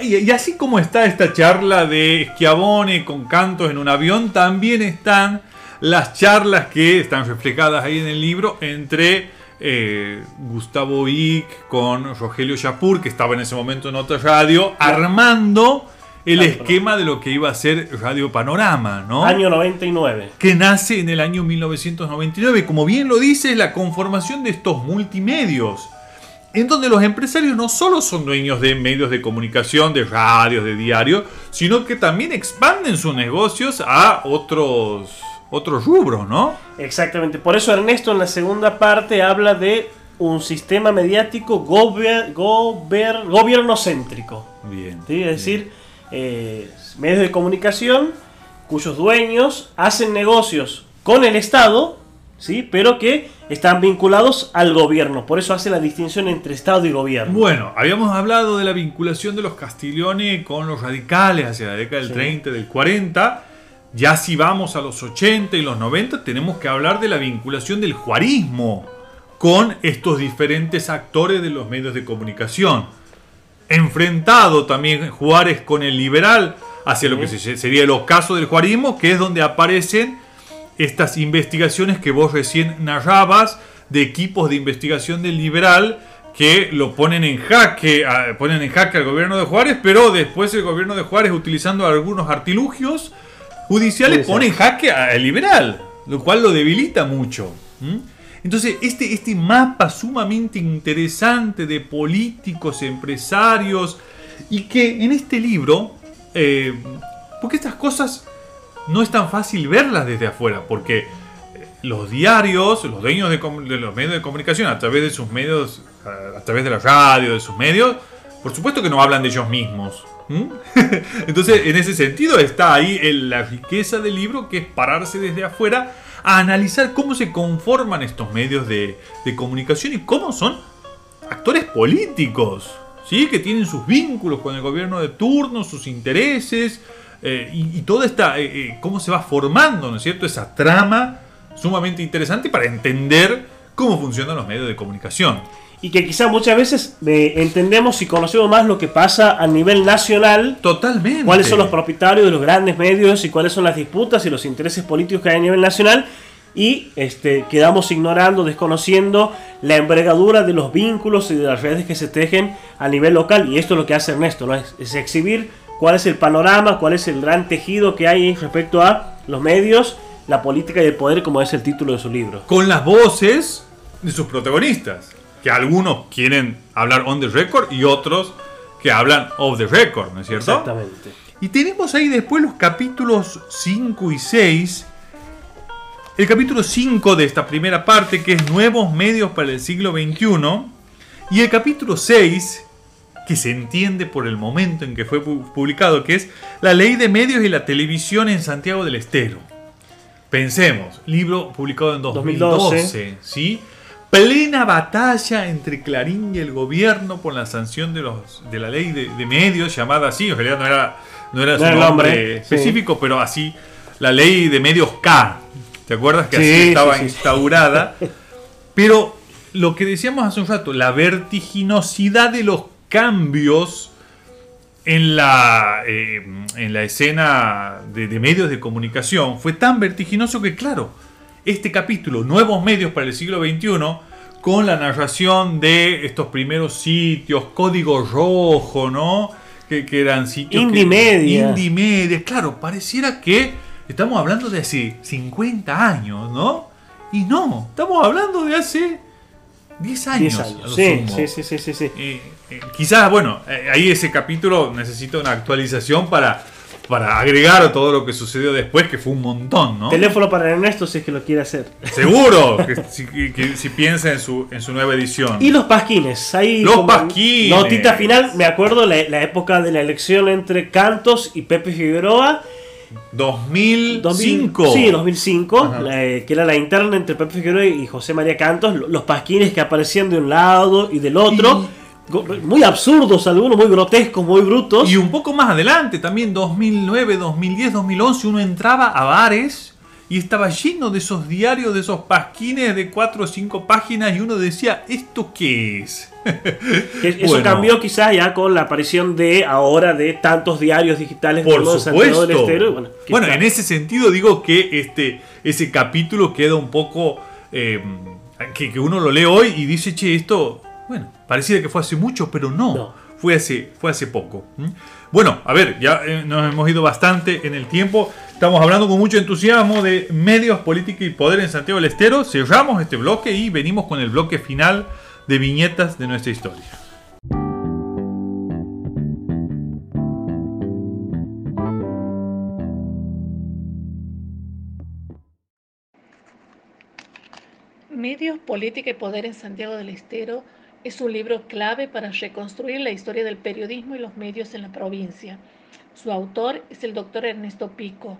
Y, y así como está esta charla de Schiavone con cantos en un avión, también están las charlas que están reflejadas ahí en el libro entre eh, Gustavo Ick con Rogelio Chapur, que estaba en ese momento en otra radio, armando el Claro. esquema de lo que iba a ser Radio Panorama, ¿no? año 99. que nace en el año 1999. Como bien lo dice, es la conformación de estos multimedios, en donde los empresarios no solo son dueños de medios de comunicación, de radios, de diarios, sino que también expanden sus negocios a otros, otros rubros, ¿no? Exactamente, por eso Ernesto en la segunda parte habla de un sistema mediático gober, gober, gobierno céntrico. Bien. ¿sí? Es decir, eh, medios de comunicación cuyos dueños hacen negocios con el Estado, ¿sí? pero que están vinculados al gobierno. Por eso hace la distinción entre Estado y gobierno. Bueno, habíamos hablado de la vinculación de los Castiglione con los radicales hacia la década del Sí. 30, del 40. Ya si vamos a los 80 y los 90, tenemos que hablar de la vinculación del juarismo con estos diferentes actores de los medios de comunicación. Enfrentado también Juárez con el liberal hacia lo que se- sería el ocaso del juarismo, que es donde aparecen estas investigaciones que vos recién narrabas de equipos de investigación del liberal que lo ponen en jaque, ponen en jaque al gobierno de Juárez, pero después el gobierno de Juárez, utilizando algunos artilugios judiciales, pone en jaque al liberal, lo cual lo debilita mucho. Entonces, este, este mapa sumamente interesante de políticos, empresarios, y que en este libro, eh, porque estas cosas no es tan fácil verlas desde afuera, porque eh, los diarios, los dueños de, los medios de comunicación, a través de sus medios, a, través de la radio, de sus medios, por supuesto que no hablan de ellos mismos. Entonces, en ese sentido está ahí la riqueza del libro, que es pararse desde afuera a analizar cómo se conforman estos medios de, comunicación y cómo son actores políticos, ¿sí? que tienen sus vínculos con el gobierno de turno, sus intereses, eh, y, todo esta, eh, eh, cómo se va formando, ¿no es cierto?, esa trama sumamente interesante para entender cómo funcionan los medios de comunicación. Y que quizás muchas veces entendemos y conocemos más lo que pasa a nivel nacional. Totalmente. Cuáles son los propietarios de los grandes medios y cuáles son las disputas y los intereses políticos que hay a nivel nacional. Y este, quedamos ignorando, desconociendo la envergadura de los vínculos y de las redes que se tejen a nivel local. Y esto es lo que hace Ernesto, ¿no? es, es exhibir cuál es el panorama, cuál es el gran tejido que hay respecto a los medios, la política y el poder, como es el título de su libro. Con las voces de sus protagonistas, que algunos quieren hablar on the record y otros que hablan off the record, ¿no es cierto? Exactamente. Y tenemos ahí después los capítulos 5 y 6. El capítulo 5 de esta primera parte, que es Nuevos Medios para el siglo XXI. Y el capítulo 6, que se entiende por el momento en que fue publicado, que es La Ley de Medios y la Televisión en Santiago del Estero. Pensemos, libro publicado en 2012, ¿sí? Plena batalla entre Clarín y el gobierno por la sanción de, los, de la ley de, medios, llamada así, en realidad no era, no era su nombre, específico, pero así, la ley de medios K. ¿Te acuerdas que así estaba instaurada? Pero lo que decíamos hace un rato, la vertiginosidad de los cambios en la, eh, en la escena de, medios de comunicación fue tan vertiginoso que, claro, este capítulo, Nuevos Medios para el siglo XXI, con la narración de estos primeros sitios, Código Rojo, ¿no? Que, eran sitios... Indie Media. Indie Media, claro, pareciera que estamos hablando de hace 50 años, ¿no? Y no, estamos hablando de hace 10 años. 10 años. Sí, sí, sí, sí, sí, eh, quizás, bueno, eh, ahí ese capítulo necesita una actualización para, para agregar todo lo que sucedió después, que fue un montón, ¿no? Teléfono para Ernesto si es que lo quiere hacer. Seguro, que, si, piensa en su, en su nueva edición. Y los pasquines, ahí. Los pasquines. Notita final, me acuerdo la, la época de la elección entre Cantos y Pepe Figueroa 2005. sí, 2005, que era la interna entre Pepe Figueroa y José María Cantos, los pasquines que aparecían de un lado y del otro. Muy absurdos algunos, muy grotescos, muy brutos. Y un poco más adelante, también 2009, 2010, 2011, uno entraba a bares y estaba lleno de esos diarios, de esos pasquines de 4 o 5 páginas y uno decía, ¿esto qué es? Eso cambió quizás ya con la aparición de ahora de tantos diarios digitales por supuesto. bueno, en ese sentido digo que este ese capítulo queda un poco eh, que, uno lo lee hoy y dice, che, esto, bueno, parecía que fue hace mucho, pero no, Fue, hace, fue hace poco. Bueno, a ver, ya eh, nos hemos ido bastante en el tiempo. Estamos hablando con mucho entusiasmo de medios, política y poder en Santiago del Estero. Cerramos este bloque y venimos con el bloque final de viñetas de nuestra historia. Medios, Política y Poder en Santiago del Estero es un libro clave para reconstruir la historia del periodismo y los medios en la provincia. Su autor es el doctor Ernesto Pico.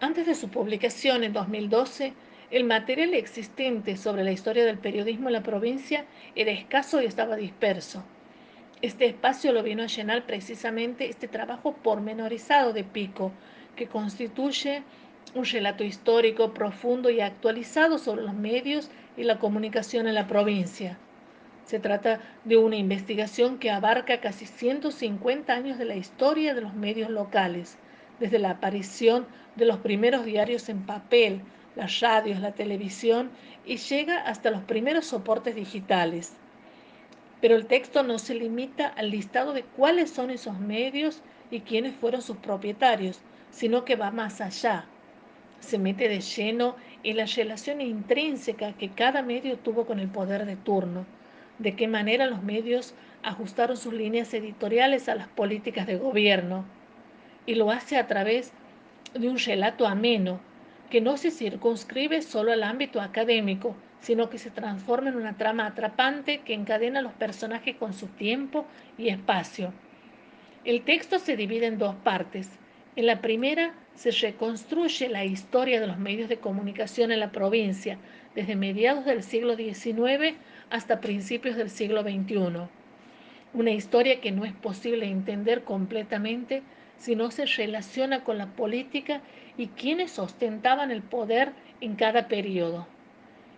Antes de su publicación en 2012, el material existente sobre la historia del periodismo en la provincia era escaso y estaba disperso. Este espacio lo vino a llenar precisamente este trabajo pormenorizado de Pico, que constituye un relato histórico profundo y actualizado sobre los medios y la comunicación en la provincia. Se trata de una investigación que abarca casi 150 años de la historia de los medios locales, desde la aparición de los primeros diarios en papel las radios, la televisión y llega hasta los primeros soportes digitales. Pero el texto no se limita al listado de cuáles son esos medios y quiénes fueron sus propietarios, sino que va más allá. Se mete de lleno en la relación intrínseca que cada medio tuvo con el poder de turno, de qué manera los medios ajustaron sus líneas editoriales a las políticas de gobierno, y lo hace a través de un relato ameno, que no se circunscribe solo al ámbito académico, sino que se transforma en una trama atrapante que encadena a los personajes con su tiempo y espacio. El texto se divide en dos partes. En la primera se reconstruye la historia de los medios de comunicación en la provincia, desde mediados del siglo XIX hasta principios del siglo XXI. Una historia que no es posible entender completamente si no se relaciona con la política y quienes ostentaban el poder en cada periodo.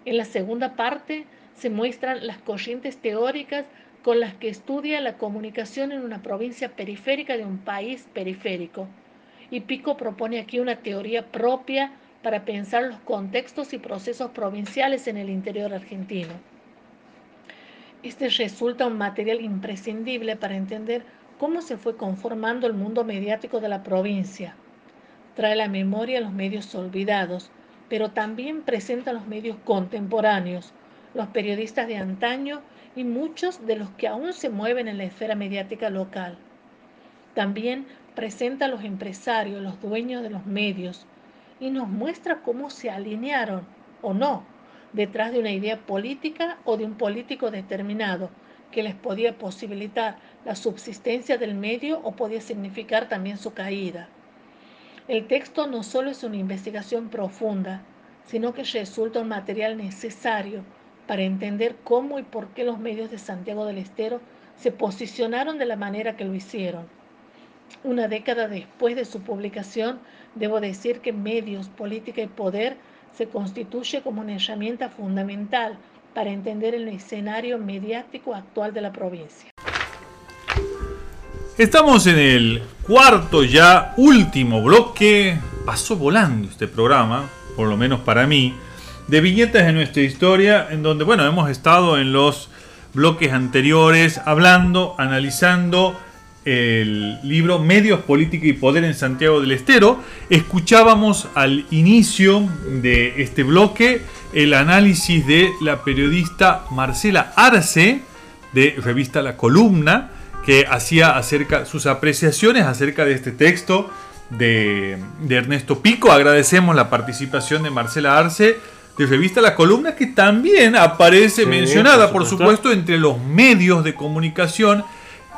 En la segunda parte se muestran las corrientes teóricas con las que estudia la comunicación en una provincia periférica de un país periférico. Y Pico propone aquí una teoría propia para pensar los contextos y procesos provinciales en el interior argentino. Este resulta un material imprescindible para entender cómo se fue conformando el mundo mediático de la provincia. Trae la memoria a los medios olvidados, pero también presenta los medios contemporáneos, los periodistas de antaño y muchos de los que aún se mueven en la esfera mediática local. También presenta a los empresarios, los dueños de los medios, y nos muestra cómo se alinearon o no detrás de una idea política o de un político determinado que les podía posibilitar la subsistencia del medio o podía significar también su caída. El texto no solo es una investigación profunda, sino que resulta un material necesario para entender cómo y por qué los medios de Santiago del Estero se posicionaron de la manera que lo hicieron. Una década después de su publicación, debo decir que medios, política y poder se constituye como una herramienta fundamental para entender el escenario mediático actual de la provincia. Estamos en el cuarto ya último bloque. Pasó volando este programa, por lo menos para mí, de viñetas de nuestra historia, en donde, bueno, hemos estado en los bloques anteriores hablando, analizando el libro Medios, Política y Poder en Santiago del Estero. Escuchábamos al inicio de este bloque el análisis de la periodista Marcela Arce de revista La Columna, que hacía acerca sus apreciaciones acerca de este texto de, Ernesto Pico. Agradecemos la participación de Marcela Arce de revista La Columna, que también aparece mencionada, por supuesto, entre los medios de comunicación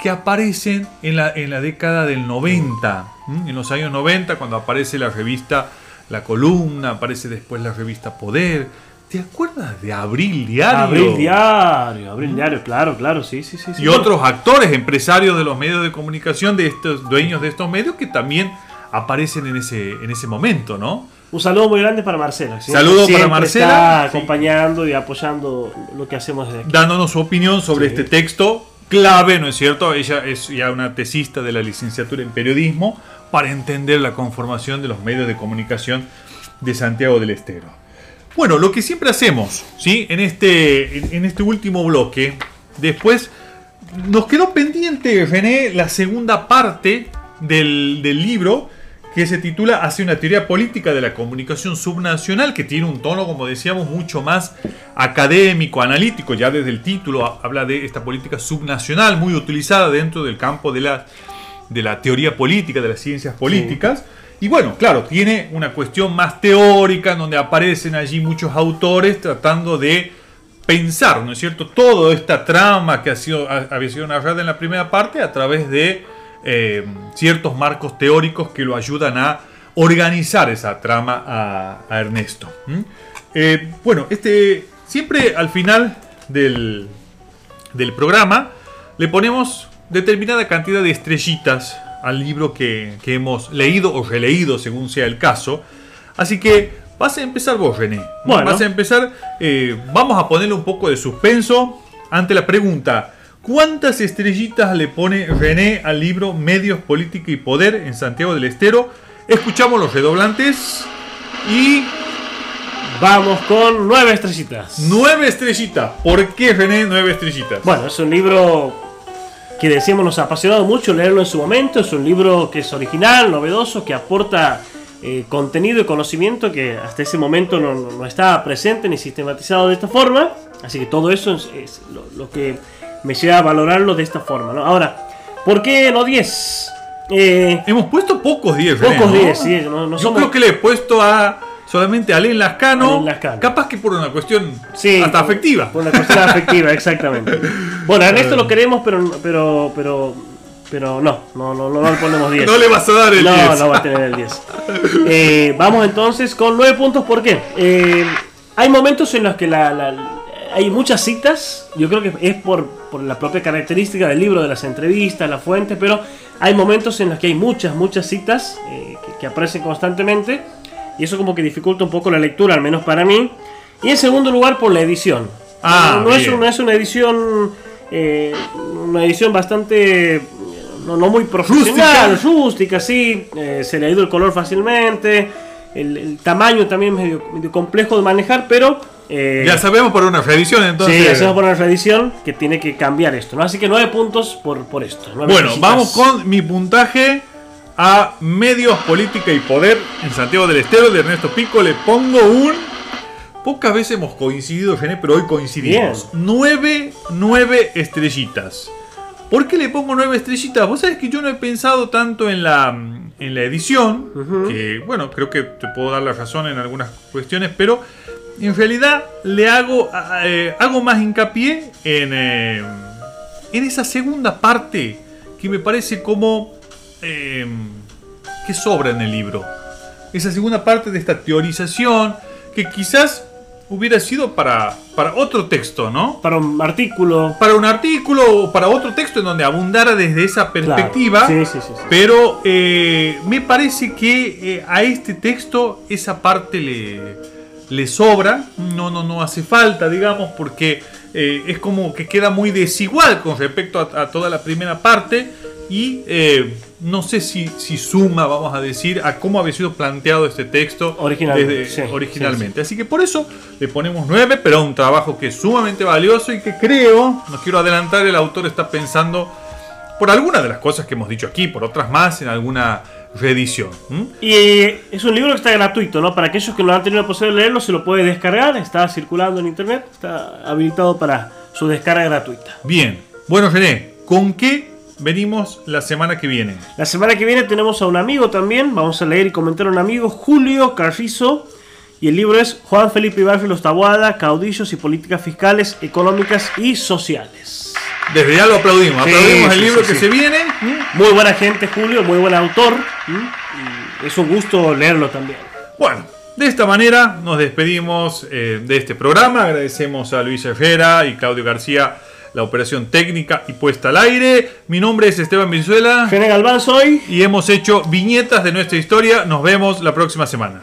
que aparecen en la, en la década del 90, en los años 90, cuando aparece la revista La Columna, aparece después la revista Poder. ¿Te acuerdas de Abril Diario? Abril Diario, Abril Diario, claro, claro, sí, sí, sí. Y otros actores, empresarios de los medios de comunicación, de estos dueños de estos medios, que también aparecen en ese, en ese momento, ¿no? Un saludo muy grande para Marcela. Saludo para Marcela. Está acompañando y apoyando lo que hacemos desde aquí. Dándonos su opinión sobre este texto clave, ¿no es cierto? Ella es ya una tesista de la licenciatura en periodismo para entender la conformación de los medios de comunicación de Santiago del Estero. Bueno, lo que siempre hacemos, ¿sí? En este, en este último bloque, después nos quedó pendiente, René, la segunda parte del, del libro que se titula Hacia una teoría política de la comunicación subnacional, que tiene un tono, como decíamos, mucho más académico, analítico. Ya desde el título habla de esta política subnacional, muy utilizada dentro del campo de la, de la teoría política, de las ciencias políticas. Y bueno, claro, tiene una cuestión más teórica, donde aparecen allí muchos autores tratando de pensar, ¿no es cierto?, toda esta trama que ha sido, había sido narrada en la primera parte a través de eh, ciertos marcos teóricos que lo ayudan a organizar esa trama a, Ernesto. Eh, bueno, este, siempre al final del, del, programa le ponemos determinada cantidad de estrellitas al libro que, hemos leído o releído según sea el caso. Así que vas a empezar vos, René. Vas a empezar, eh, vamos a ponerle un poco de suspenso ante la pregunta. ¿Cuántas estrellitas le pone René al libro Medios, Política y Poder en Santiago del Estero? Escuchamos los redoblantes y Vamos con nueve estrellitas. Nueve estrellitas. ¿Por qué René nueve estrellitas? Bueno, es un libro que decíamos nos ha apasionado mucho leerlo en su momento. Es un libro que es original, novedoso, que aporta eh, contenido y conocimiento que hasta ese momento no, no, estaba presente ni sistematizado de esta forma. Así que todo eso es, lo, que me lleva a valorarlo de esta forma. ¿no? Ahora, ¿por qué no 10? Eh, Hemos puesto pocos 10. Pocos 10, sí. Yo creo que le he puesto a solamente a Alain Lascano, capaz que por una cuestión hasta afectiva. Por una cuestión afectiva, exactamente. Bueno, a Ernesto lo queremos, pero, pero, pero pero no, no, no, no, le ponemos 10. no le vas a dar el 10. No, no va a tener el 10. Eh, vamos entonces con 9 puntos. ¿Por qué? Eh, hay momentos en los que la, hay muchas citas. Yo creo que es por, por, la propia característica del libro, de las entrevistas, la fuente. Pero hay momentos en los que hay muchas, muchas citas eh, que, aparecen constantemente. Y eso como que dificulta un poco la lectura, al menos para mí. Y en segundo lugar, por la edición. Ah, no, es, no es una edición. una edición bastante no, no muy profesional, rústica, sí, eh, se le ha ido el color fácilmente, el, tamaño también medio, medio, complejo de manejar, pero... Eh, ya sabemos por una reedición entonces. Sí, ya sabemos por una reedición que tiene que cambiar esto, ¿no? Así que nueve puntos por, por esto. Bueno, vamos con mi puntaje a medios, política y poder en Santiago del Estero de Ernesto Pico. Le pongo un... Pocas veces hemos coincidido, Gené, pero hoy coincidimos. Nueve, nueve estrellitas. ¿Por qué le pongo nueve estrellitas? Vos sabés que yo no he pensado tanto en la, en la edición, que bueno, creo que te puedo dar la razón en algunas cuestiones, pero en realidad le hago, eh, hago más hincapié en, eh, en esa segunda parte que me parece como eh, que sobra en el libro. Esa segunda parte de esta teorización que quizás hubiera sido para, para otro texto, ¿no? Para un artículo. Para un artículo o para otro texto en donde abundara desde esa perspectiva. Sí, sí, sí, pero me parece que a este texto esa parte le, le sobra. No, no, no hace falta, digamos, porque eh, es como que queda muy desigual con respecto a, toda la primera parte. Y no sé si, si, suma, vamos a decir, a cómo había sido planteado este texto originalmente. Así que por eso le ponemos 9, pero un trabajo que es sumamente valioso y que creo, no quiero adelantar, el autor está pensando por algunas de las cosas que hemos dicho aquí, por otras más, en alguna reedición. Y es un libro que está gratuito, ¿no? Para aquellos que no han tenido la posibilidad de leerlo, se lo puede descargar, está circulando en internet, está habilitado para su descarga gratuita. Bien, bueno René, ¿con qué venimos la semana que viene? La semana que viene tenemos a un amigo también, vamos a leer y comentar a un amigo, Julio Carrizo, y el libro es Juan Felipe Los Tabuada, Caudillos y Políticas Fiscales, Económicas y Sociales. Desde ya lo aplaudimos, aplaudimos el libro que se viene. Muy buena gente, Julio, muy buen autor, y es un gusto leerlo también. Bueno, de esta manera nos despedimos eh, de este programa, agradecemos a Luis Herrera y Claudio García la operación técnica y puesta al aire. Mi nombre es Esteban Vizuela. Gene Galván soy. Y hemos hecho viñetas de nuestra historia. Nos vemos la próxima semana.